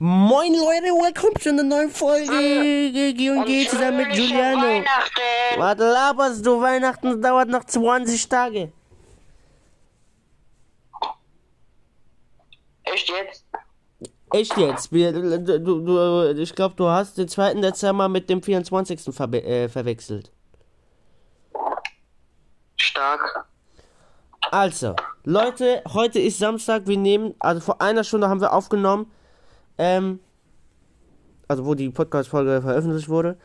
Moin Leute, willkommen zu einer neuen Folge G und G zusammen mit Giuliano. Was laberst du? Weihnachten dauert noch 20 Tage. Echt jetzt? Echt jetzt? Wir, du, du, ich glaube, du hast den 2. Dezember mit dem 24. Verbe äh, verwechselt. Stark. Also, Leute, heute ist Samstag. Wir nehmen, also vor einer Stunde haben wir aufgenommen. Ähm, also wo die Podcast-Folge veröffentlicht wurde.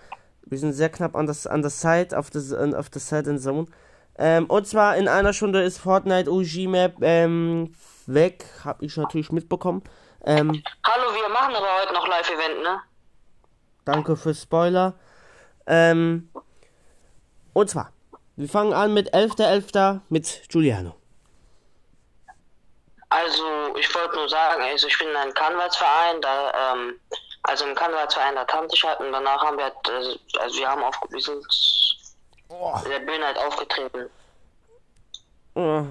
Wir sind sehr knapp an das, an das Site, auf das, an- auf das Site in Zone. Ähm, und zwar in einer Stunde ist Fortnite UG Map ähm, weg. Hab ich natürlich mitbekommen. Ähm, Hallo, wir machen aber heute noch Live-Event, ne? Danke fürs Spoiler. Ähm, und zwar, wir fangen an mit 11.11. mit Giuliano. Also, ich wollte nur sagen, also ich bin in einem Karnevalsverein, da, ähm, also im Karnevalsverein, da tanze ich halt und danach haben wir halt, also, also wir haben auf, wir sind in der Bühne halt aufgetreten. Äh.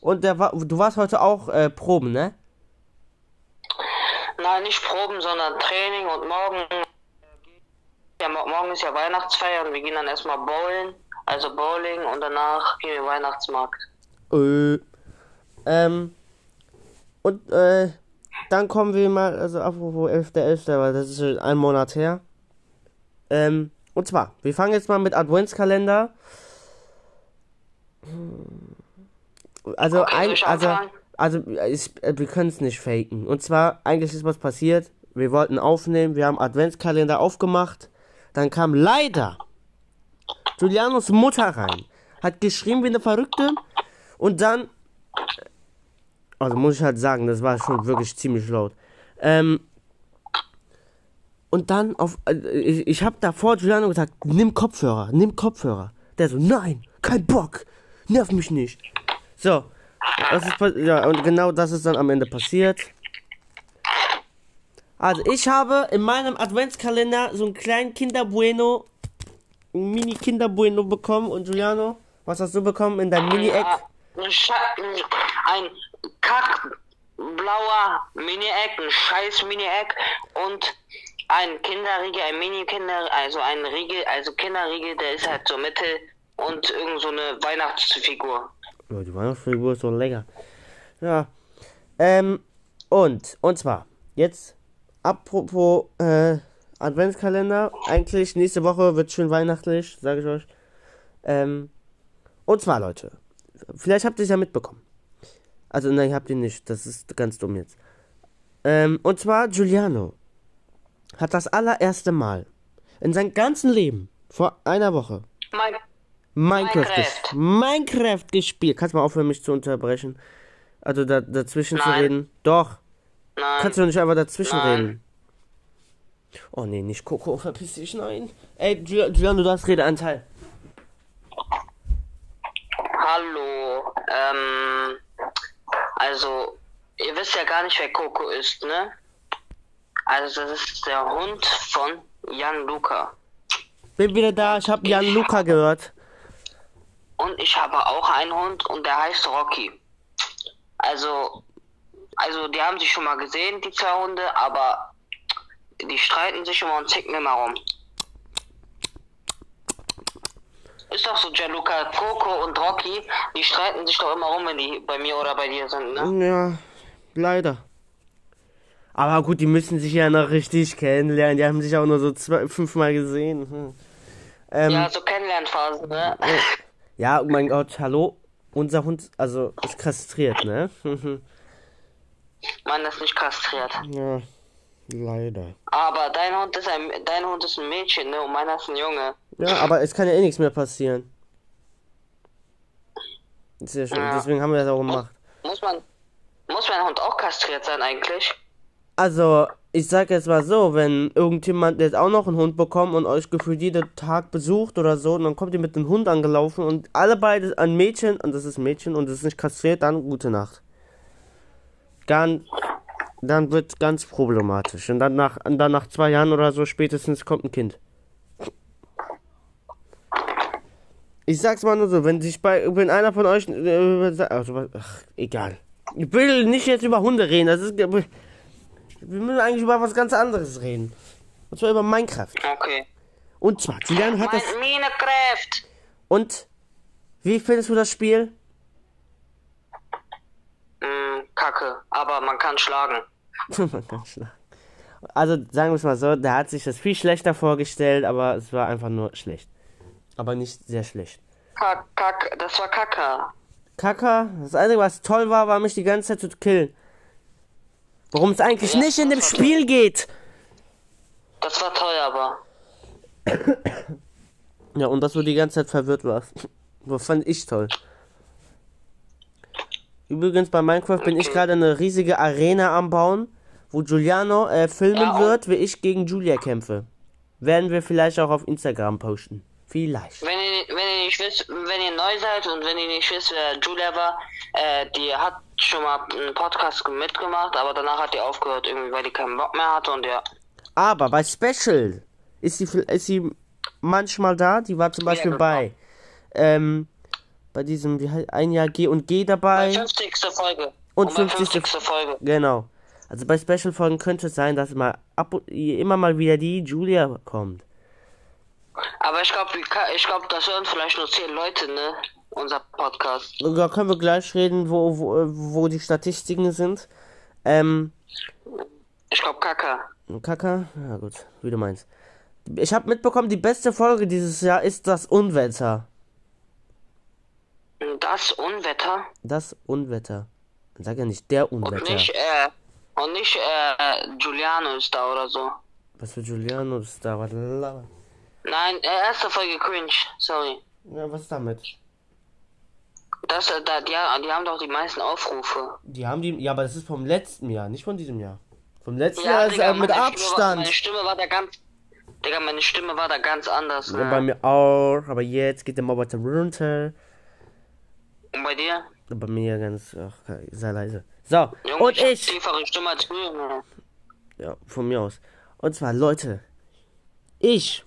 Und der war, du warst heute auch äh, Proben, ne? Nein, nicht Proben, sondern Training und morgen, ja, mo- morgen ist ja Weihnachtsfeier und wir gehen dann erstmal bowlen, also Bowling und danach gehen wir Weihnachtsmarkt. Äh. Ähm. Und äh, dann kommen wir mal, also apropos 11.11., weil das ist schon ein Monat her. Ähm, und zwar, wir fangen jetzt mal mit Adventskalender. Also, Okay, ein, also, also ich, äh, wir können es nicht faken. Und zwar, eigentlich ist was passiert. Wir wollten aufnehmen, wir haben Adventskalender aufgemacht. Dann kam leider Julianos Mutter rein. Hat geschrien wie eine Verrückte. Und dann. Also muss ich halt sagen, das war schon wirklich ziemlich laut. Ähm. Und dann auf. äh, Ich, ich habe davor Giuliano gesagt, nimm Kopfhörer, nimm Kopfhörer. Der so, nein, kein Bock. Nerv mich nicht. So. Das ist, ja, und genau das ist dann am Ende passiert. Also, ich habe in meinem Adventskalender so einen kleinen Kinderbueno, ein Mini-Kinderbueno bekommen. Und Giuliano, was hast du bekommen in deinem Mini-Eck? Scha ein kackblauer Mini-Egg, ein scheiß Mini-Egg und ein Kinderriegel, ein Mini-Kinder, also ein Riegel, also Kinderriegel, der ist halt so Mitte und irgend so eine Weihnachtsfigur. Ja, die Weihnachtsfigur ist so lecker. Ja. Ähm, und, und zwar, jetzt, apropos, äh, Adventskalender. Eigentlich, nächste Woche wird schön weihnachtlich, sage ich euch. Ähm, und zwar, Leute, vielleicht habt ihr es ja mitbekommen. Also, nein, habt ihr nicht, das ist ganz dumm jetzt. Ähm, und zwar, Giuliano hat das allererste Mal in seinem ganzen Leben, vor einer Woche, Mein, Minecraft, Minecraft. Minecraft gespielt. Kannst du mal aufhören, mich zu unterbrechen? Also da, dazwischen zu Nein. reden. Doch. nein, Kannst du nicht einfach dazwischen Nein. reden. Oh nee, nicht Coco, verpiss dich, nein. Ey, Giul- Giuliano, du hast Redeanteil. hallo, ähm, also, ihr wisst ja gar nicht, wer Coco ist, ne? Also, das ist der Hund von Jan Luca. Bin wieder da, ich hab Jan Luca gehört. Und ich habe auch einen Hund und der heißt Rocky. Also, also die haben sich schon mal gesehen, die zwei Hunde, aber die streiten sich immer und zicken immer rum. Ist doch so, Gianluca, Coco und Rocky, die streiten sich doch immer rum, wenn die bei mir oder bei dir sind, ne? Ja, leider. Aber gut, die müssen sich ja noch richtig kennenlernen. Die haben sich auch nur so zwei, fünfmal gesehen. Hm. Ähm, Ja, so Kennenlernphasen, ne? ja, oh mein Gott, hallo. Unser Hund, also, ist kastriert, ne? Man ist nicht kastriert. ja, leider. Aber dein Hund ist ein, dein Hund ist ein Mädchen, ne? Und meiner ist ein Junge. Ja, aber es kann ja eh nichts mehr passieren. Ist ja schon, Ja. deswegen haben wir das auch gemacht. Muss man, muss mein Hund auch kastriert sein eigentlich? Also, ich sag jetzt mal so, wenn irgendjemand jetzt auch noch einen Hund bekommt und euch gefühlt jeden Tag besucht oder so, und dann kommt ihr mit dem Hund angelaufen und alle beide ein Mädchen, und das ist ein Mädchen und das ist nicht kastriert, dann gute Nacht. Dann, dann wird ganz problematisch. Und dann nach, dann nach zwei Jahren oder so spätestens kommt ein Kind. Ich sag's mal nur so, wenn sich bei, wenn einer von euch, äh, also, ach, egal. Ich will nicht jetzt über Hunde reden, das ist, Wir müssen eigentlich über was ganz anderes reden. Und zwar über Minecraft. Okay. Und zwar, Julian hat das. Minecraft. Und wie findest du das Spiel? Mm, Kacke, aber man kann schlagen. Man kann schlagen. also sagen wir es mal so, der hat sich das viel schlechter vorgestellt, aber es war einfach nur schlecht. Aber nicht sehr schlecht. Kack, kack, das war Kacke. Kaka, das Einzige, was toll war, war mich die ganze Zeit zu killen. Worum es eigentlich Ja, nicht in dem Spiel geht. Das war toll, aber. Ja, und dass du die ganze Zeit verwirrt warst. Das fand ich toll. Übrigens, bei Minecraft bin ich Okay. gerade eine riesige Arena am Bauen, wo Giuliano äh, filmen Ja, wird, wie ich gegen Julia kämpfe. Werden wir vielleicht auch auf Instagram posten. Vielleicht. Wenn ihr, wenn ihr nicht wisst, wenn ihr neu seid und wenn ihr nicht wisst, wer Julia war, äh, die hat schon mal einen Podcast mitgemacht, aber danach hat die aufgehört, irgendwie, weil die keinen Bock mehr hatte und ja. Aber bei Special ist sie, ist sie manchmal da. Die war zum Beispiel genau. bei, ähm, bei diesem, wie heißt, ein Jahr G und G dabei. 50. Folge. Und bei 50. 50. Folge. Genau. Also bei Special-Folgen könnte es sein, dass mal ab und, immer mal wieder die Julia kommt. Aber ich glaube, ich glaube, das hören vielleicht nur 10 Leute, ne? Unser Podcast. Da können wir gleich reden, wo, wo, wo die Statistiken sind. Ähm, Ich glaube, Kacke. Kaka? Ja gut, wie du meinst. Ich habe mitbekommen, die beste Folge dieses Jahr ist das Unwetter. Das Unwetter Das Unwetter. Sag ja nicht der und Unwetter. nicht, äh, und nicht, äh, Giuliano ist da oder so. Was für Giuliano ist da? Was laber- Nein, äh, erste Folge cringe, sorry. Ja, was ist damit? Das, äh, da, die, die haben doch die meisten Aufrufe. Die haben die. Ja, aber das ist vom letzten Jahr, nicht von diesem Jahr. Vom letzten Ja, Jahr ist Digga, er mit meine Stimme war, Abstand. meine Stimme war da ganz, Digga, meine Stimme war da ganz anders. Ja, Ne? bei mir auch, aber jetzt geht der mal weiter runter. Und bei dir? Bei mir ganz, ach, sehr leise. So, Junge, und ich. Stimme als Junge. Ja, von mir aus. Und zwar, Leute, ich.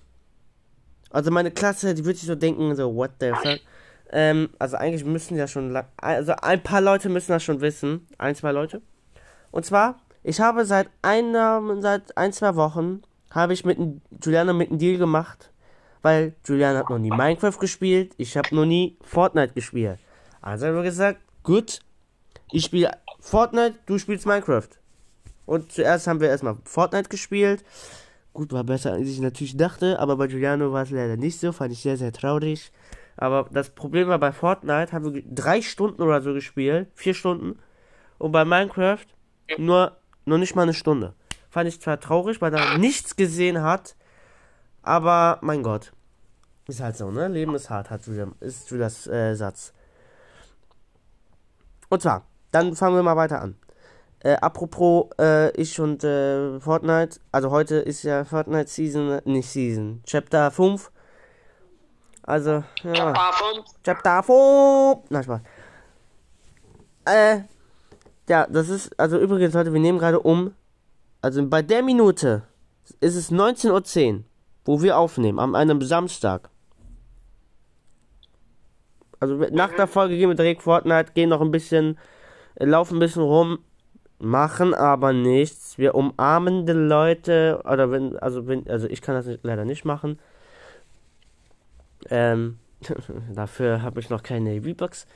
Also meine Klasse, die wird sich so denken, so, what the fuck. Ähm, also eigentlich müssen ja schon, also ein paar Leute müssen das schon wissen. Ein, zwei Leute. Und zwar, ich habe seit einer, seit ein, zwei Wochen, habe ich mit Juliana mit einem Deal gemacht. Weil Juliana hat noch nie Minecraft gespielt, ich habe noch nie Fortnite gespielt. Also haben wir gesagt, gut, ich spiele Fortnite, du spielst Minecraft. Und zuerst haben wir erstmal Fortnite gespielt. Gut, war besser, als ich natürlich dachte, aber bei Giuliano war es leider nicht so, fand ich sehr, sehr traurig. Aber das Problem war, bei Fortnite haben wir drei Stunden oder so gespielt, vier Stunden. Und bei Minecraft nur, nur nicht mal eine Stunde. Fand ich zwar traurig, weil er nichts gesehen hat, aber mein Gott. Ist halt so, ne? Leben ist hart, hat Julia, ist Julias äh, Satz. Und zwar, dann fangen wir mal weiter an. Äh, apropos, äh, ich und äh, Fortnite, also heute ist ja Fortnite Season, nicht Season, Chapter 5. Also, ja, Chapter 5. Chapter 5. Na, Spaß. Äh, ja, das ist, also übrigens, Leute, wir nehmen gerade um, also bei der Minute ist es 19.10 Uhr, wo wir aufnehmen, am einem Samstag. Also nach der Folge gehen wir direkt Fortnite, gehen noch ein bisschen, äh, laufen ein bisschen rum, machen aber nichts. Wir umarmen die Leute, oder wenn, also wenn, also ich kann das nicht, leider nicht machen. Ähm, dafür habe ich noch keine V-Bucks.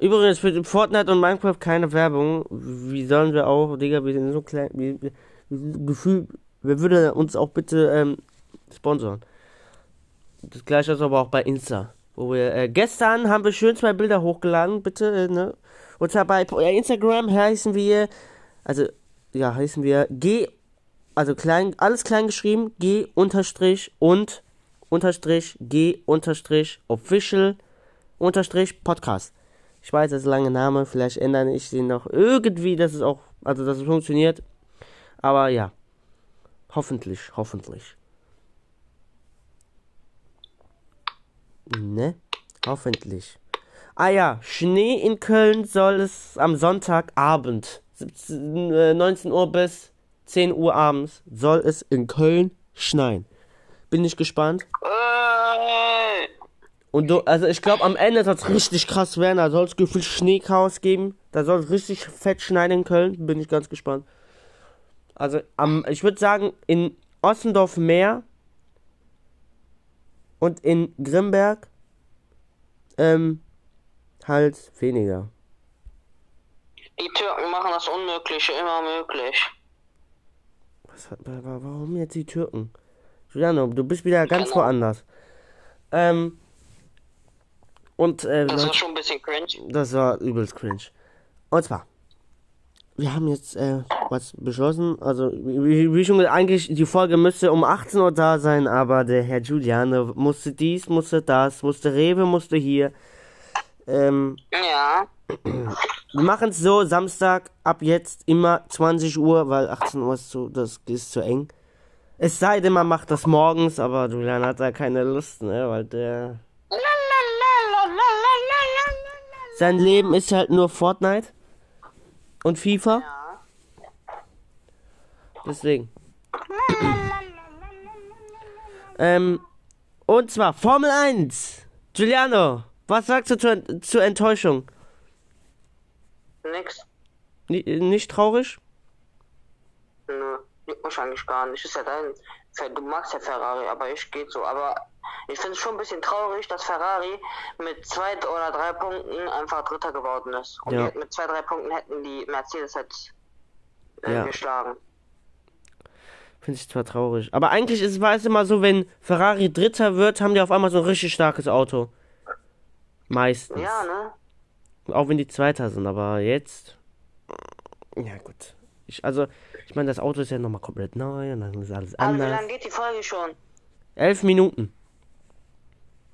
Übrigens für Fortnite und Minecraft keine Werbung. Wie sollen wir auch, Digga, wir sind so klein, wir, wir, wir sind Gefühl, wer würde uns auch bitte ähm, sponsoren? Das gleiche ist aber auch bei Insta. Wo wir, äh, gestern haben wir schön zwei Bilder hochgeladen, bitte, äh, ne? Und zwar bei Instagram heißen wir, also, ja, heißen wir G, also klein, alles klein geschrieben, G unterstrich und unterstrich G unterstrich official unterstrich Podcast. Ich weiß, das ist ein langer Name, vielleicht ändere ich den noch irgendwie, dass es auch, also dass es funktioniert. Aber ja, hoffentlich, hoffentlich. Ne? Hoffentlich. Ah ja, Schnee in Köln soll es am Sonntagabend, 17, äh, 19 Uhr bis 10 Uhr abends, soll es in Köln schneien. Bin ich gespannt. Und du, also ich glaube am Ende soll es richtig krass werden. Da soll es gefühlt Schneechaos geben. Da soll es richtig fett schneien in Köln. Bin ich ganz gespannt. Also am, ich würde sagen, in Ossendorf mehr und in Grimberg ähm, halt weniger. Die Türken machen das Unmögliche immer möglich. Was, warum jetzt die Türken? Juliano, du bist wieder ganz Keine woanders. Ähm, und äh, Das war schon ein bisschen cringe. Das war übelst cringe. Und zwar, wir haben jetzt äh, was beschlossen. Also, wie, wie schon gesagt, eigentlich die Folge müsste um 18 Uhr da sein, aber der Herr Giuliano musste dies, musste das, musste Rewe, musste hier. Ähm, Ja. wir machen es so, Samstag ab jetzt immer 20 Uhr, weil 18 Uhr ist zu, das ist zu eng. Es sei denn, man macht das morgens, aber Julian hat da keine Lust, ne, weil der sein Leben ist halt nur Fortnite und FIFA. Ja. Deswegen. ähm, und zwar Formel 1. Giuliano, was sagst du zur, zur Enttäuschung? Nix. Ni- Nicht traurig? Juckt mich eigentlich gar nicht. Ist ja dein. Du magst ja Ferrari, aber ich geht so. Aber ich finde es schon ein bisschen traurig, dass Ferrari mit zwei oder drei Punkten einfach Dritter geworden ist. Und Ja. mit zwei, drei Punkten hätten die Mercedes halt äh, Ja. geschlagen. Finde ich zwar traurig. Aber eigentlich ist, war es immer so, wenn Ferrari Dritter wird, haben die auf einmal so ein richtig starkes Auto. Meistens. Ja, ne? Auch wenn die Zweiter sind, aber jetzt. Ja, gut. Ich, also, ich meine, das Auto ist ja nochmal komplett neu und dann ist alles Aber wie anders. lange geht die Folge schon? Elf Minuten.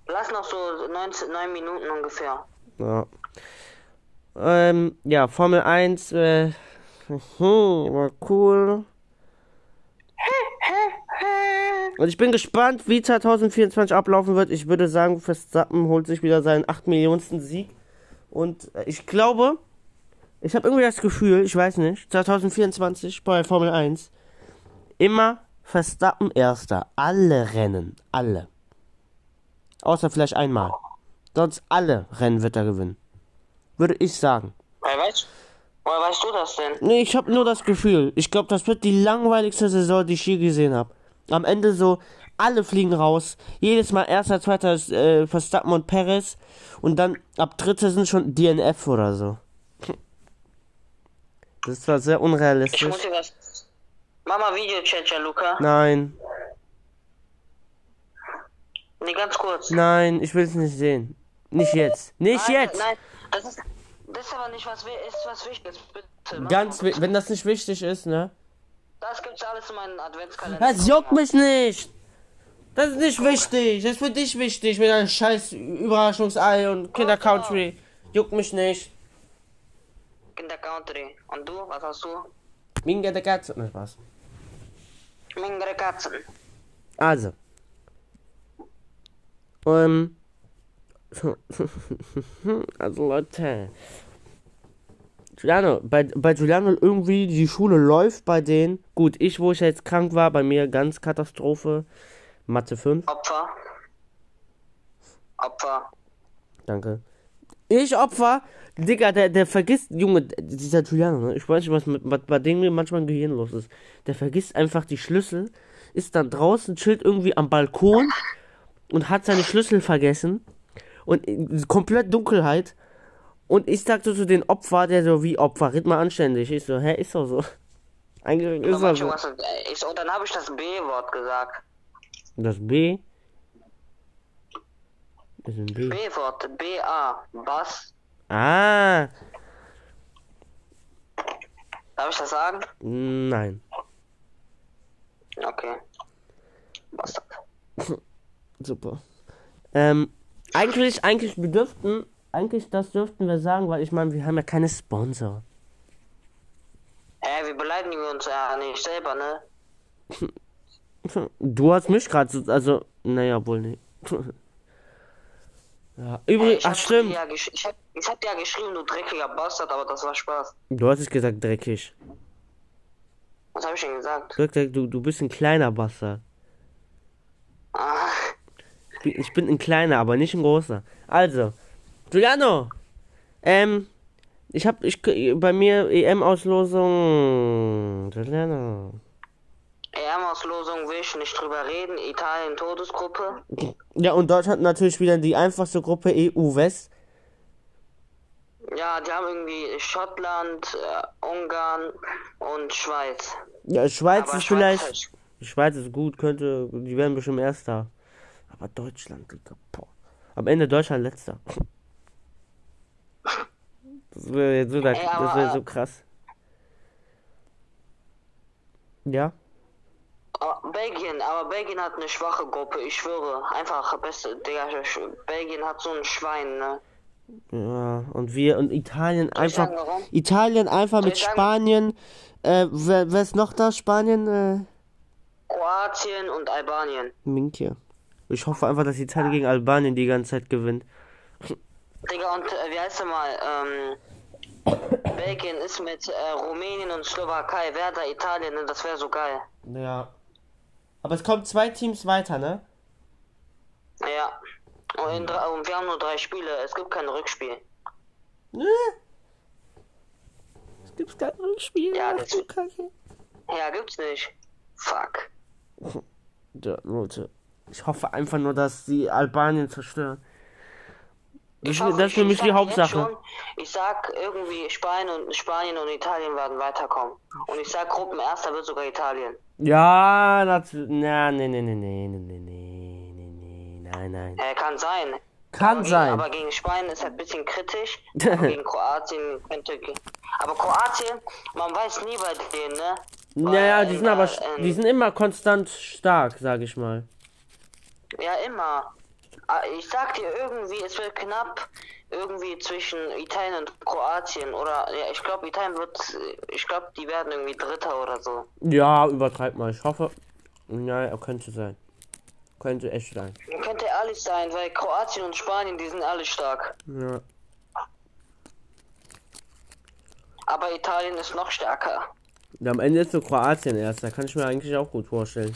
Lass noch so 19, 9 Minuten ungefähr. Ja. Ähm, ja, Formel 1, äh, war cool. Und ich bin gespannt, wie 2024 ablaufen wird. Ich würde sagen, Verstappen holt sich wieder seinen 8 Millionensten Sieg. Und äh, ich glaube, ich habe irgendwie das Gefühl, ich weiß nicht, 2024 bei Formel 1, immer Verstappen Erster. Alle Rennen. Alle. Außer vielleicht einmal. Sonst alle Rennen wird er gewinnen. Würde ich sagen. Woher weißt, woher weißt du das denn? Nee, ich habe nur das Gefühl. Ich glaube, das wird die langweiligste Saison, die ich je gesehen habe. Am Ende so, alle fliegen raus. Jedes Mal erster, zweiter ist äh, Verstappen und Perez. Und dann ab dritter sind schon DNF oder so. Das ist zwar sehr Ich unrealistisch. muss dir was. Mach mal Video-Chat, Luca. Nein, Nee, ganz kurz. nein, ich will es nicht sehen. Nicht jetzt. Nicht nein, jetzt. Nein, das ist, das ist aber nicht was, ist was Wichtiges. Bitte. mach Ganz, wenn das nicht wichtig ist, ne? Das gibt's alles in meinem Adventskalender. Das juckt mich nicht. Das ist nicht wichtig. Das ist für dich wichtig mit deinem scheiß Überraschungsei und Kinder Country. Juckt mich nicht. Kinder Country. Und du, was hast du? Minga der Katze. Ne, Spaß. Mingere Katzen. Also. Ähm. also Leute. Giuliano, bei, bei Giuliano irgendwie die Schule läuft bei denen. Gut, ich, wo ich jetzt krank war, bei mir ganz Katastrophe. Mathe 5. Opfer. Opfer. Danke. Ich Opfer? Digga, der, der vergisst, Junge, dieser Giuliano, ne? Ich weiß nicht, was, mit, was bei dem manchmal im Gehirn los ist. Der vergisst einfach die Schlüssel, ist dann draußen, chillt irgendwie am Balkon und hat seine Schlüssel vergessen. Und in- komplett Dunkelheit. Und ich sagte zu den Opfer, der so, wie Opfer, red mal anständig. Ich so, hä, ist doch so. Eigentlich ist er so. was, ich, so, dann habe ich das B-Wort gesagt. Das B. Das ist ein B. B-Wort. B-A. Was? Ah, Darf ich das sagen? nein. Okay. Bastard. Super. Ähm, eigentlich, eigentlich, wir dürften, eigentlich, das dürften wir sagen, weil ich meine, wir haben ja keine Sponsor. Hä, wir beleidigen uns ja nicht selber, ne? Du hast mich gerade so, also, naja, wohl nicht. ja, übrigens, ach hab stimmt. Ja ich, hab, ich hab dir ja geschrieben, du dreckiger Bastard, aber das war Spaß. Du hast es gesagt, dreckig. Was habe ich denn gesagt? Du, du, bist ein kleiner Bastard. Ah, Ich bin, ich bin ein kleiner, aber nicht ein großer. Also, Giuliano, ähm, Ich hab, ich, bei mir EM-Auslosung. EM-Auslosung will ich nicht drüber reden. Italien Todesgruppe. Ja, und Deutschland natürlich wieder die einfachste Gruppe EU-West. Ja, die haben irgendwie Schottland, äh, Ungarn und Schweiz. Ja, Schweiz Aber ist Schweiz vielleicht. halt- Schweiz ist gut, könnte. Die werden bestimmt Erster. Aber Deutschland, Digga. Am Ende Deutschland letzter. Das wäre so, das wäre so krass. Ja? Belgien, aber Belgien hat eine schwache Gruppe, ich schwöre. Einfach beste, Digga, Belgien hat so ein Schwein, ne? Ja, und wir und Italien einfach. Italien einfach mit Spanien. Äh, wer, wer ist noch da? Spanien? Äh, Kroatien und Albanien. Minke. Ich hoffe einfach, dass Italien gegen Albanien die ganze Zeit gewinnt. Digga, und äh, wie heißt der mal? Ähm, Belgien ist mit äh, Rumänien und Slowakei, wer da Italien, ne? Das wäre so geil. Ja. Aber es kommen zwei Teams weiter, ne? Ja. Und, drei, und wir haben nur drei Spiele, es gibt kein Rückspiel. Ne? Es gibt kein Rückspiel. Ja, das-. Ja, gibt's nicht. Fuck. Ja, Leute. Ich hoffe einfach nur, dass die Albanien zerstören. Das, das ist für ich- mich ich die Hauptsache. Schon, ich sag irgendwie Spanien und, Spanien und Italien werden weiterkommen. Und ich sag Gruppenerster wird sogar Italien. Ja, natürlich. Na, nee, nee, nee, nee, nee, nee, nee, nee, nee, nein, nein. Äh, kann sein. Kann Gegen, sein. Aber gegen Spanien ist halt ein bisschen kritisch. Aber gegen Kroatien könnte. Aber Kroatien, man weiß nie bei denen, ne? Naja, Weil die in sind aber, die sind immer konstant stark, sag ich mal. Ja, immer. Ah, Ich sag dir irgendwie, es wird knapp irgendwie zwischen Italien und Kroatien oder ja, ich glaube Italien wird ich glaube, die werden irgendwie Dritter oder so. Ja, übertreib mal. Ich hoffe. Ja, könnte sein. Könnte echt sein. Könnte ehrlich sein, weil Kroatien und Spanien, die sind alle stark. Ja. Aber Italien ist noch stärker. Ja, Am Ende ist so Kroatien erst. Da kann ich mir eigentlich auch gut vorstellen.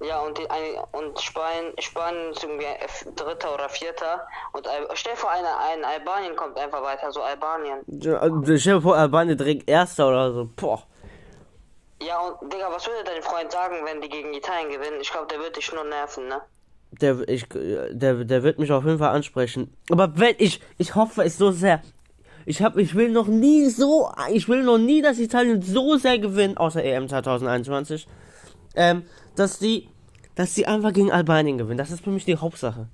Ja, und, die, ein- und Spanien, Spanien ist irgendwie Dritter oder Vierter. Und stell dir vor, eine, ein Albanien kommt einfach weiter, so Albanien. Ja, also, Stell dir vor, Albanien direkt Erster oder so. Boah. Ja, und Digga, was würde dein Freund sagen, wenn die gegen Italien gewinnen? Ich glaube, der wird dich nur nerven, ne? Der, ich, der, der wird mich auf jeden Fall ansprechen. Aber wenn ich, ich hoffe es so sehr. Ich hab, ich will noch nie so, ich will noch nie, dass Italien so sehr gewinnt, außer EM 2021, ähm, dass die, dass die einfach gegen Albanien gewinnen. Das ist für mich die Hauptsache.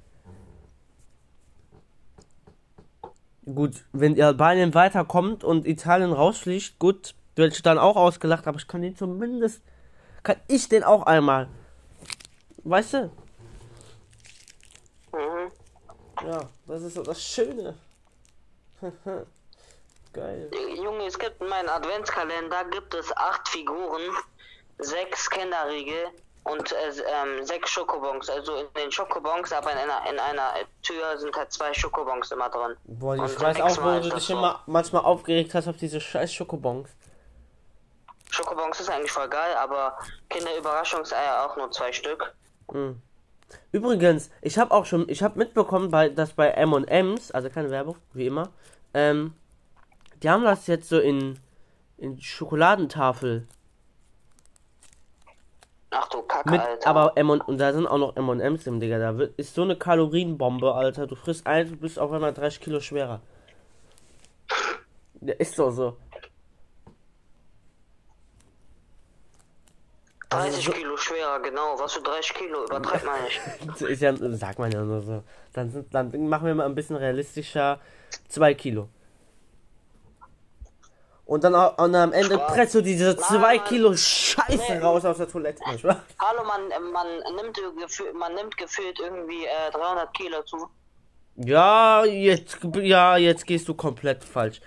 Gut, wenn Albanien weiterkommt und Italien rausfliegt, gut, werde ich dann auch ausgelacht, aber ich kann den zumindest, kann ich den auch einmal. Weißt du? Mhm. Ja, das ist so das Schöne. Geil. Junge, es gibt in meinem Adventskalender gibt es acht Figuren, sechs Kinderriegel und äh, ähm, sechs Schokobons. Also in den Schokobons, aber in einer, in einer Tür sind halt zwei Schokobons immer drin. Boah, ich Und weiß auch, wo du dich so. immer manchmal aufgeregt hast auf diese scheiß Schokobons. Schokobons ist eigentlich voll geil, aber Kinderüberraschungseier auch nur zwei Stück. Mhm. Übrigens, ich habe auch schon, ich habe mitbekommen, bei, dass bei M&M's, also keine Werbung, wie immer, ähm, die haben das jetzt so in, in Schokoladentafel Ach du Kacke, mit, Alter. aber M und, und da sind auch noch M&M's im Digga, da wird, ist so eine Kalorienbombe, Alter, du frisst eins, du bist auf einmal 30 Kilo schwerer. Ja, ist doch so. 30 so- Kilo schwerer, genau. Was für 30 Kilo? Übertreib mal nicht. Das ist ja, sagt man ja nur so. Dann, sind, dann machen wir mal ein bisschen realistischer 2 Kilo. Und dann, und am Ende Spaß. presst du diese 2 Nein. Kilo Scheiße Nee. raus aus der Toilette. Nicht wahr? Hallo, man, äh, man nimmt gefühlt, man nimmt gefühlt irgendwie äh, 300 Kilo zu. Ja, jetzt, ja, jetzt gehst du komplett falsch.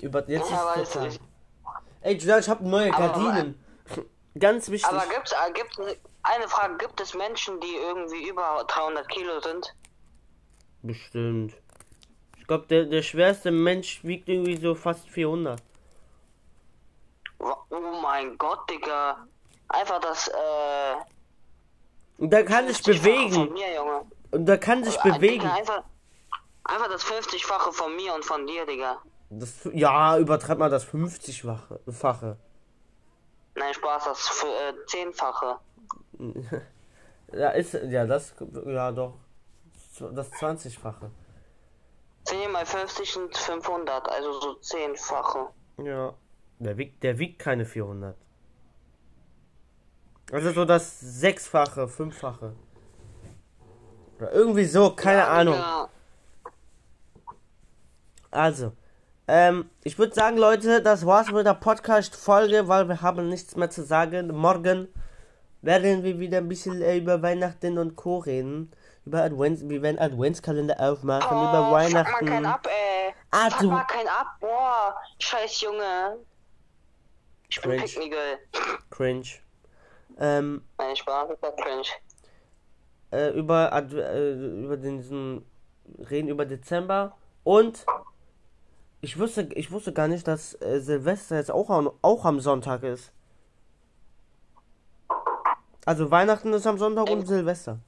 Über, jetzt Ja, ist weiß total. ich. Ey, Julian, ich habe neue Aber- Gardinen. Ganz wichtig. Aber gibt's, äh, gibt eine Frage, gibt es Menschen, die irgendwie über 300 Kilo sind? Bestimmt. Ich glaube, der, der schwerste Mensch wiegt irgendwie so fast 400. Oh mein Gott, Digga. Einfach das, äh... Und der kann sich 50-fache Von bewegen. mir. Und der kann sich Äh, bewegen. Digga, einfach, einfach das 50-fache von mir und von dir, Digga. Das, ja, übertreibt mal das 50-fache. Nein, Spaß, das für, äh, zehnfache. Ja, ist, ja, das, ja, doch. Das 20-fache. 10 mal 50 sind 500, also so zehnfache. Ja. Der wiegt, der wiegt keine 400. Also so das sechsfache, fünffache. Oder irgendwie so, keine Ja, Ahnung. Digga. Also, ähm, ich würde sagen, Leute, das war's mit der Podcast-Folge, weil wir haben nichts mehr zu sagen. Morgen werden wir wieder ein bisschen äh, über Weihnachten und Co. reden. Über Advents, wir werden Adventskalender aufmachen, über Oh, fuck mal Weihnachten. keinen ab, ey. Ah, fuck du- mal keinen ab, boah. Scheiß Junge. Ich bin Cringe. Picknigel. Cringe. Ähm, Nein, Spaß, ist cringe. äh, über, äh, über diesen, reden über Dezember und ich wusste, ich wusste gar nicht, dass äh, Silvester jetzt auch, am- auch am Sonntag ist. Also Weihnachten ist am Sonntag und Silvester.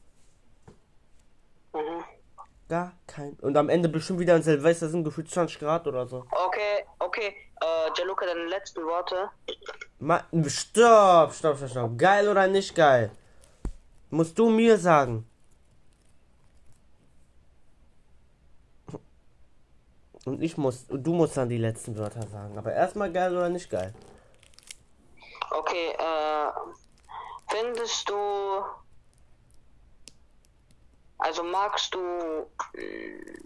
Gar kein. Und am Ende bestimmt wieder ein Silvester sind gefühlt 20 Grad oder so. Okay, okay. Äh, Jaluka, deine letzten Worte. Ma stopp, stopp, stopp, stopp. Geil oder nicht geil? Musst du mir sagen. Und ich muss, du musst dann die letzten Wörter sagen. Aber erstmal geil oder nicht geil? Okay, äh, findest du, also magst du, äh,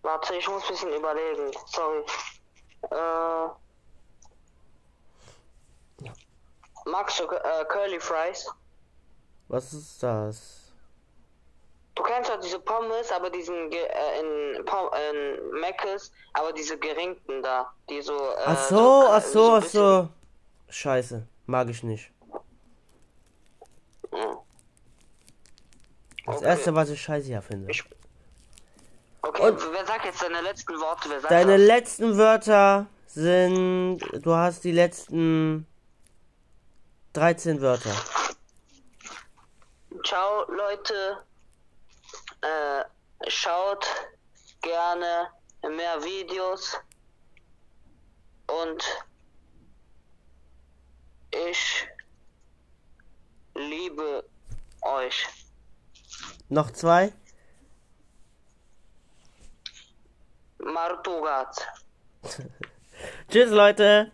warte, ich muss ein bisschen überlegen, sorry. Äh, magst du äh, Curly Fries? Was ist das? Du kennst doch diese Pommes, aber diesen äh, in, Pom in Mc's, aber diese geringten da, die so. Äh, Ach so, ach so, ein ach so. Scheiße, mag ich nicht. Das Okay. erste, was ich scheiße ja finde. Ich- Okay, Und- wer sagt jetzt deine letzten Worte? Deine das? letzten Wörter sind. Du hast die letzten 13 Wörter. Ciao, Leute. Äh, schaut gerne mehr Videos. Und ich liebe euch. Noch zwei? Martugat. Tschüss, Leute.